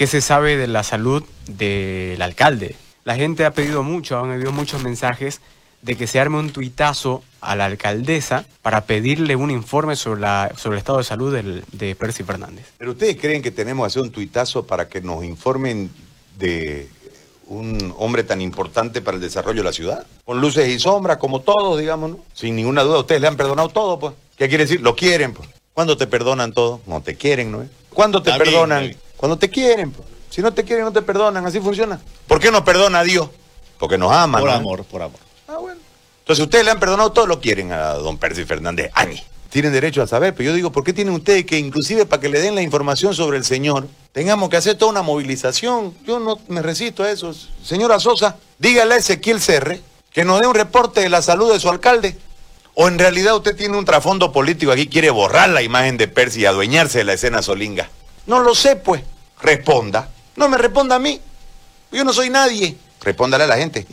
¿Qué se sabe de la salud del alcalde? La gente ha pedido mucho, han habido muchos mensajes de que se arme un tuitazo a la alcaldesa para pedirle un informe sobre, la, sobre el estado de salud del- de Percy Fernández. ¿Pero ustedes creen que tenemos que hacer un tuitazo para que nos informen de un hombre tan importante para el desarrollo de la ciudad? Con luces y sombras, como todos, digamos, ¿no? Sin ninguna duda, ustedes le han perdonado todo, pues. ¿Qué quiere decir? Lo quieren, pues. ¿Cuándo te perdonan todo? No te quieren, ¿no? ¿Cuándo te perdonan? Cuando te quieren, pues. Si no te quieren, no te perdonan, así funciona. ¿Por qué nos perdona Dios? Porque nos ama, Por ¿no? amor, por amor. Ah, bueno. Entonces ustedes le han perdonado todo, lo quieren a don Percy Fernández. Ani. Tienen derecho a saber, pero yo digo, ¿por qué tienen ustedes que inclusive para que le den la información sobre el señor, tengamos que hacer toda una movilización? Yo no me resisto a eso. Señora Sosa, dígale a Ezequiel Serre que nos dé un reporte de la salud de su alcalde. O en realidad usted tiene un trasfondo político aquí, quiere borrar la imagen de Percy y adueñarse de la escena solinga. No lo sé, pues. Responda. No me responda a mí. Yo no soy nadie. Respóndale a la gente.